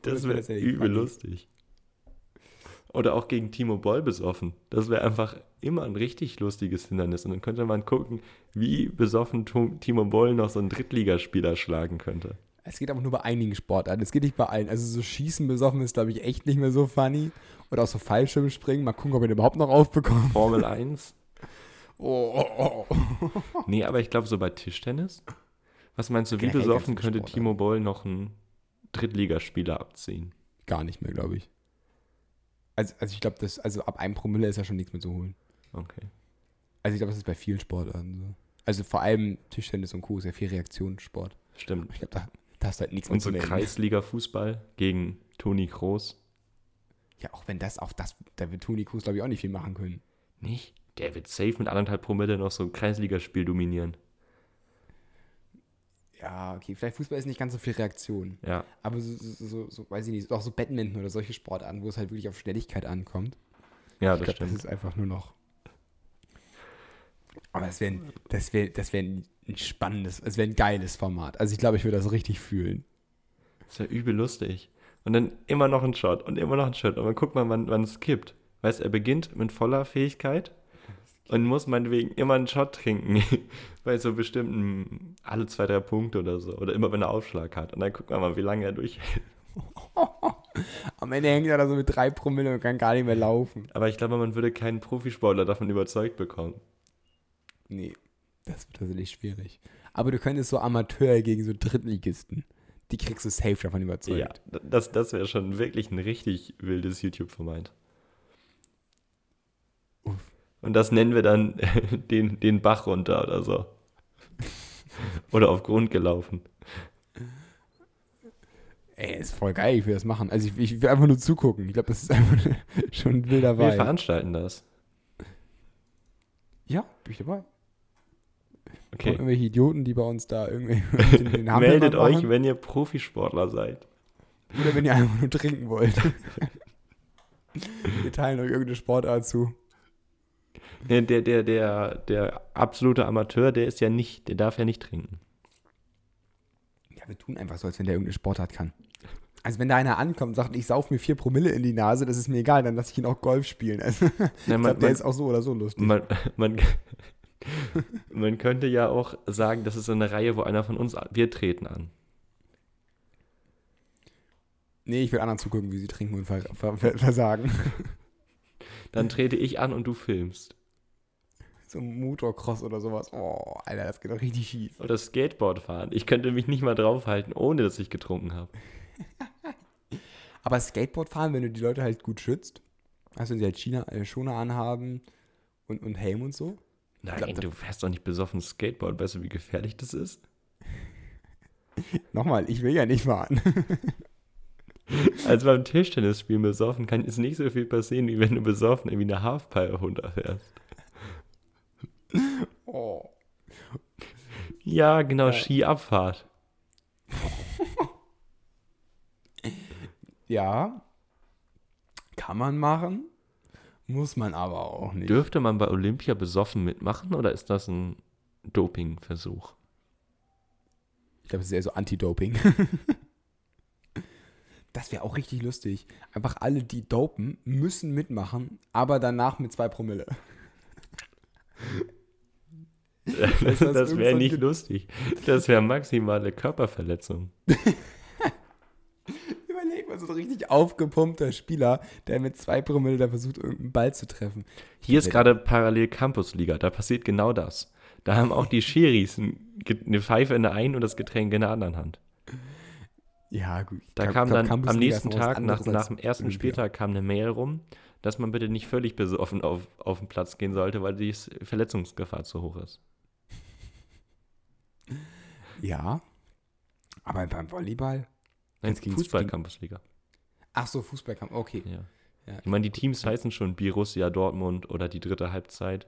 Das wäre übel funny. lustig. Oder auch gegen Timo Boll besoffen. Das wäre einfach immer ein richtig lustiges Hindernis. Und dann könnte man gucken, wie besoffen Timo Boll noch so einen Drittligaspieler schlagen könnte. Es geht aber nur bei einigen Sportarten. Es geht nicht bei allen. Also so Schießen besoffen ist, glaube ich, echt nicht mehr so funny. Oder auch so Fallschirmspringen. Mal gucken, ob wir den überhaupt noch aufbekommen. Formel 1. Oh, oh, oh. Nee, aber ich glaube so bei Tischtennis. Was meinst du, wie besoffen könnte Timo Boll noch einen Drittligaspieler abziehen? Gar nicht mehr, glaube ich. Also, also ich glaube, das, also ab einem Promille ist ja schon nichts mehr zu holen. Okay. Also ich glaube, das ist bei vielen Sportarten so. Also vor allem Tischtennis und Co. ist ja viel Reaktionssport. Stimmt. Ich glaube, da, da hast du halt nichts mehr Und zu so melden. Kreisliga-Fußball gegen Toni Kroos. Ja, auch wenn das auf das, da wird Toni Kroos, glaube ich, auch nicht viel machen können. Nicht? Der wird safe mit anderthalb Promille noch so ein Kreisligaspiel dominieren. Ja, okay, vielleicht Fußball ist nicht ganz so viel Reaktion. Ja. Aber so, so, so, weiß ich nicht, auch so Badminton oder solche Sportarten, wo es halt wirklich auf Schnelligkeit ankommt. Ja, ich das glaube, das stimmt. ist einfach nur noch. Aber das wäre das wär, das wär ein spannendes, es wäre ein geiles Format. Also ich glaube, ich würde das richtig fühlen. Das wäre übel lustig. Und dann immer noch ein Shot und immer noch ein Shot. Und dann guckt man, wann, wann es kippt. Weißt er beginnt mit voller Fähigkeit und muss meinetwegen immer einen Shot trinken. [laughs] Bei so bestimmten, alle zwei, drei Punkte oder so. Oder immer, wenn er Aufschlag hat. Und dann guckt man mal, wie lange er durchhält. [laughs] Am Ende hängt er da so mit drei Promille und kann gar nicht mehr laufen. Aber ich glaube, man würde keinen Profisportler davon überzeugt bekommen. Nee, das wird tatsächlich schwierig. Aber du könntest so Amateur gegen so Drittligisten. Die kriegst du safe davon überzeugt. Ja, das, das wäre schon wirklich ein richtig wildes YouTube-Format. Und das nennen wir dann [laughs] den, den Bach runter oder so. oder auf Grund gelaufen. Ey, ist voll geil, ich will das machen. Also ich, ich will einfach nur zugucken. Ich glaube, das ist [laughs] einfach schon ein wilder Wir Vibe. veranstalten das. Ja, bin ich dabei. Okay. Irgendwelche Idioten, die bei uns da irgendwie [laughs] den, den Meldet euch, machen. wenn ihr Profisportler seid. Oder wenn ihr einfach nur trinken wollt. Wir teilen euch irgendeine Sportart zu. Der, der, der, der, absolute Amateur, der ist ja nicht, der darf ja nicht trinken. Ja, wir tun einfach so, als wenn der irgendeine Sportart kann. Also wenn da einer ankommt und sagt, ich sauf mir vier Promille in die Nase, das ist mir egal, dann lasse ich ihn auch Golf spielen. Also, [laughs] ich man- glaube, der ist auch so oder so lustig. Man, man, [laughs] man könnte ja auch sagen, das ist so eine Reihe, wo einer von uns, wir treten an. Nee, ich will anderen zugucken, wie sie trinken und ver ver ver versagen. Dann trete ich an und du filmst. So ein Motocross oder sowas. Oh, Alter, das geht doch richtig schief. Oder Skateboard fahren. Ich könnte mich nicht mal draufhalten, ohne dass ich getrunken habe. [laughs] Aber Skateboard fahren, wenn du die Leute halt gut schützt, also wenn sie halt China, äh, Schoner anhaben und, und Helm und so. Nein, glaub, du fährst doch nicht besoffen Skateboard. Weißt du, wie gefährlich das ist? [laughs] Nochmal, ich will ja nicht fahren. [laughs] Also beim Tischtennisspielen besoffen kann jetzt nicht so viel passieren, wie wenn du besoffen irgendwie eine Halfpipe runterfährst. Oh. Ja, genau, Ja. Skiabfahrt. [laughs] Ja, kann man machen, muss man aber auch nicht. Dürfte man bei Olympia besoffen mitmachen oder ist das ein Dopingversuch? Ich glaube, es ist eher so Anti-Doping. [laughs] das wäre auch richtig lustig. Einfach alle, die dopen, müssen mitmachen, aber danach mit zwei Promille. [laughs] Das, [laughs] das wäre nicht lustig. Das wäre maximale Körperverletzung. [laughs] Überleg mal, so ein richtig aufgepumpter Spieler, der mit zwei Promille da versucht, irgendeinen Ball zu treffen. Hier ist gerade parallel Campusliga, da passiert genau das. Da haben auch die Schiris ein- eine Pfeife in der einen und das Getränk in der anderen Hand. Ja, gut. Da kam glaub, dann am nächsten Tag, nach, nach dem ersten Olympia. Spieltag, kam eine Mail rum, dass man bitte nicht völlig besoffen auf, auf den Platz gehen sollte, weil die Verletzungsgefahr zu hoch ist. Ja. Aber beim Volleyball? Nein, Jetzt ging's- Fußball ging- Campusliga. Ach so, Fußballkampf. Okay. Ja. Ja. Ich meine, die Teams heißen schon Borussia Dortmund oder die dritte Halbzeit.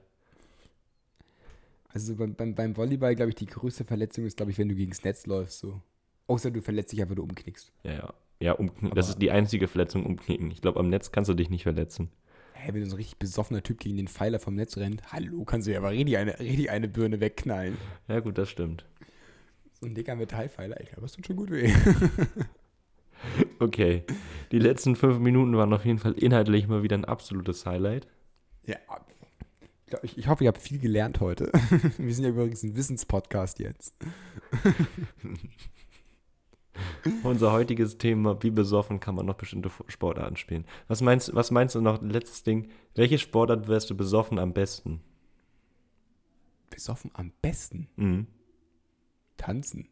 Also beim, beim, beim Volleyball, glaube ich, die größte Verletzung ist, glaube ich, wenn du gegens Netz läufst. So. Außer du verletzt dich einfach, du umknickst. Ja, ja. Ja, umkn- das ist die einzige Verletzung umknicken. Ich glaube, am Netz kannst du dich nicht verletzen. Hä, wenn so ein richtig besoffener Typ gegen den Pfeiler vom Netz rennt, hallo, kannst du ja aber richtig eine, richtig eine Birne wegknallen. Ja, gut, das stimmt. So ein dicker Metallpfeiler, ich glaube, das tut schon gut weh. [laughs] Okay. Die letzten fünf Minuten waren auf jeden Fall inhaltlich mal wieder ein absolutes Highlight. ja. Ich, ich hoffe, ihr habt viel gelernt heute. [laughs] Wir sind ja übrigens ein Wissenspodcast jetzt. [laughs] [laughs] Unser heutiges Thema, wie besoffen kann man noch bestimmte Sportarten spielen? Was meinst, was meinst du noch, letztes Ding, welche Sportart wärst du besoffen am besten? Besoffen am besten Mhm. tanzen.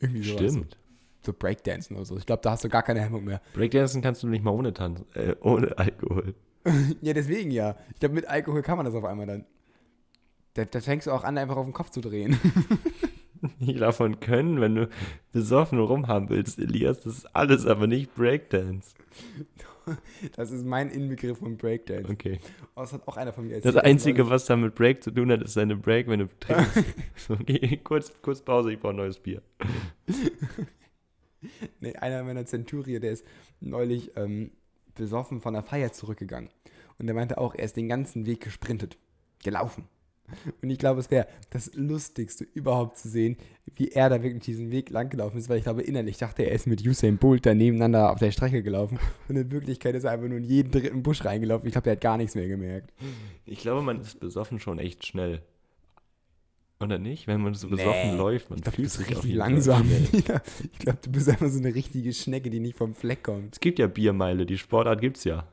Irgendwie sowas. Stimmt. So Breakdancen oder so. Ich glaube, da hast du gar keine Hemmung mehr. Breakdancen kannst du nicht mal ohne Tanz, äh, ohne Alkohol. [laughs] Ja, deswegen ja. Ich glaube, mit Alkohol kann man das auf einmal dann. Da, da fängst du auch an, einfach auf den Kopf zu drehen. [laughs] [laughs] Nicht davon können, wenn du besoffen rumhampelst, Elias, das ist alles aber nicht Breakdance. [laughs] Das ist mein Inbegriff von Breakdance. Okay. Oh, das hat auch einer von mir Das erzählt. Einzige, was da mit Break zu tun hat, ist eine Break, wenn du trinkst. [laughs] so, okay, kurz, kurz Pause, ich brauche ein neues Bier. Nee, einer meiner Zenturier, der ist neulich ähm, besoffen von der Feier zurückgegangen. Und der meinte auch, er ist den ganzen Weg gesprintet. Gelaufen. Und ich glaube, es wäre das Lustigste überhaupt zu sehen, wie er da wirklich diesen Weg langgelaufen ist, weil ich glaube, innerlich dachte er, er ist mit Usain Bolt da nebeneinander auf der Strecke gelaufen. Und in Wirklichkeit ist er einfach nur in jeden dritten Busch reingelaufen. Ich glaube, der hat gar nichts mehr gemerkt. Ich glaube, man ist besoffen schon echt schnell. Oder nicht? Wenn man so besoffen Nee. läuft, man Ich glaube, du fühlt sich richtig langsam. [laughs] ich glaube, du bist einfach so eine richtige Schnecke, die nicht vom Fleck kommt. Es gibt ja Biermeile, die Sportart gibt's ja.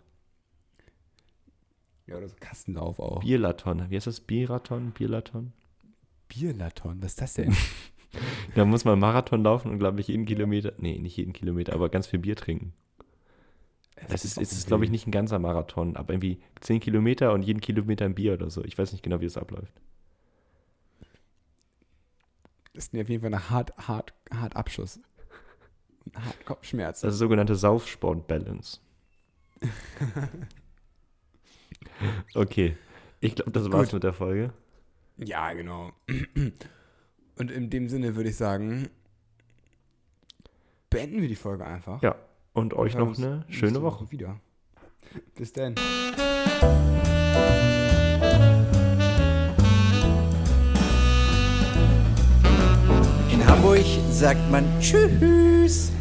Ja, oder so Kastenlauf auch. Bierlaton. Wie heißt das? Bieraton? Bierlaton? Bierlaton, was ist das denn? [laughs] Da muss man Marathon laufen und, glaube ich, jeden Kilometer, nee, nicht jeden Kilometer, aber ganz viel Bier trinken. Das ist, auch ist, ist glaube ich, nicht ein ganzer Marathon, aber irgendwie 10 Kilometer und jeden Kilometer ein Bier oder so. Ich weiß nicht genau, wie es abläuft. Das ist mir auf jeden Fall ein hart, hart, hart Abschuss. Hart Kopfschmerzen. Das ist sogenannte Saufsport-Balance. [laughs] Okay. Ich glaube, das war's Gut. mit der Folge. Ja, genau. [clears throat] Und in dem Sinne würde ich sagen, beenden wir die Folge einfach. Ja. Und, euch noch eine schöne Woche. Wieder. Bis dann. In Hamburg sagt man Tschüss.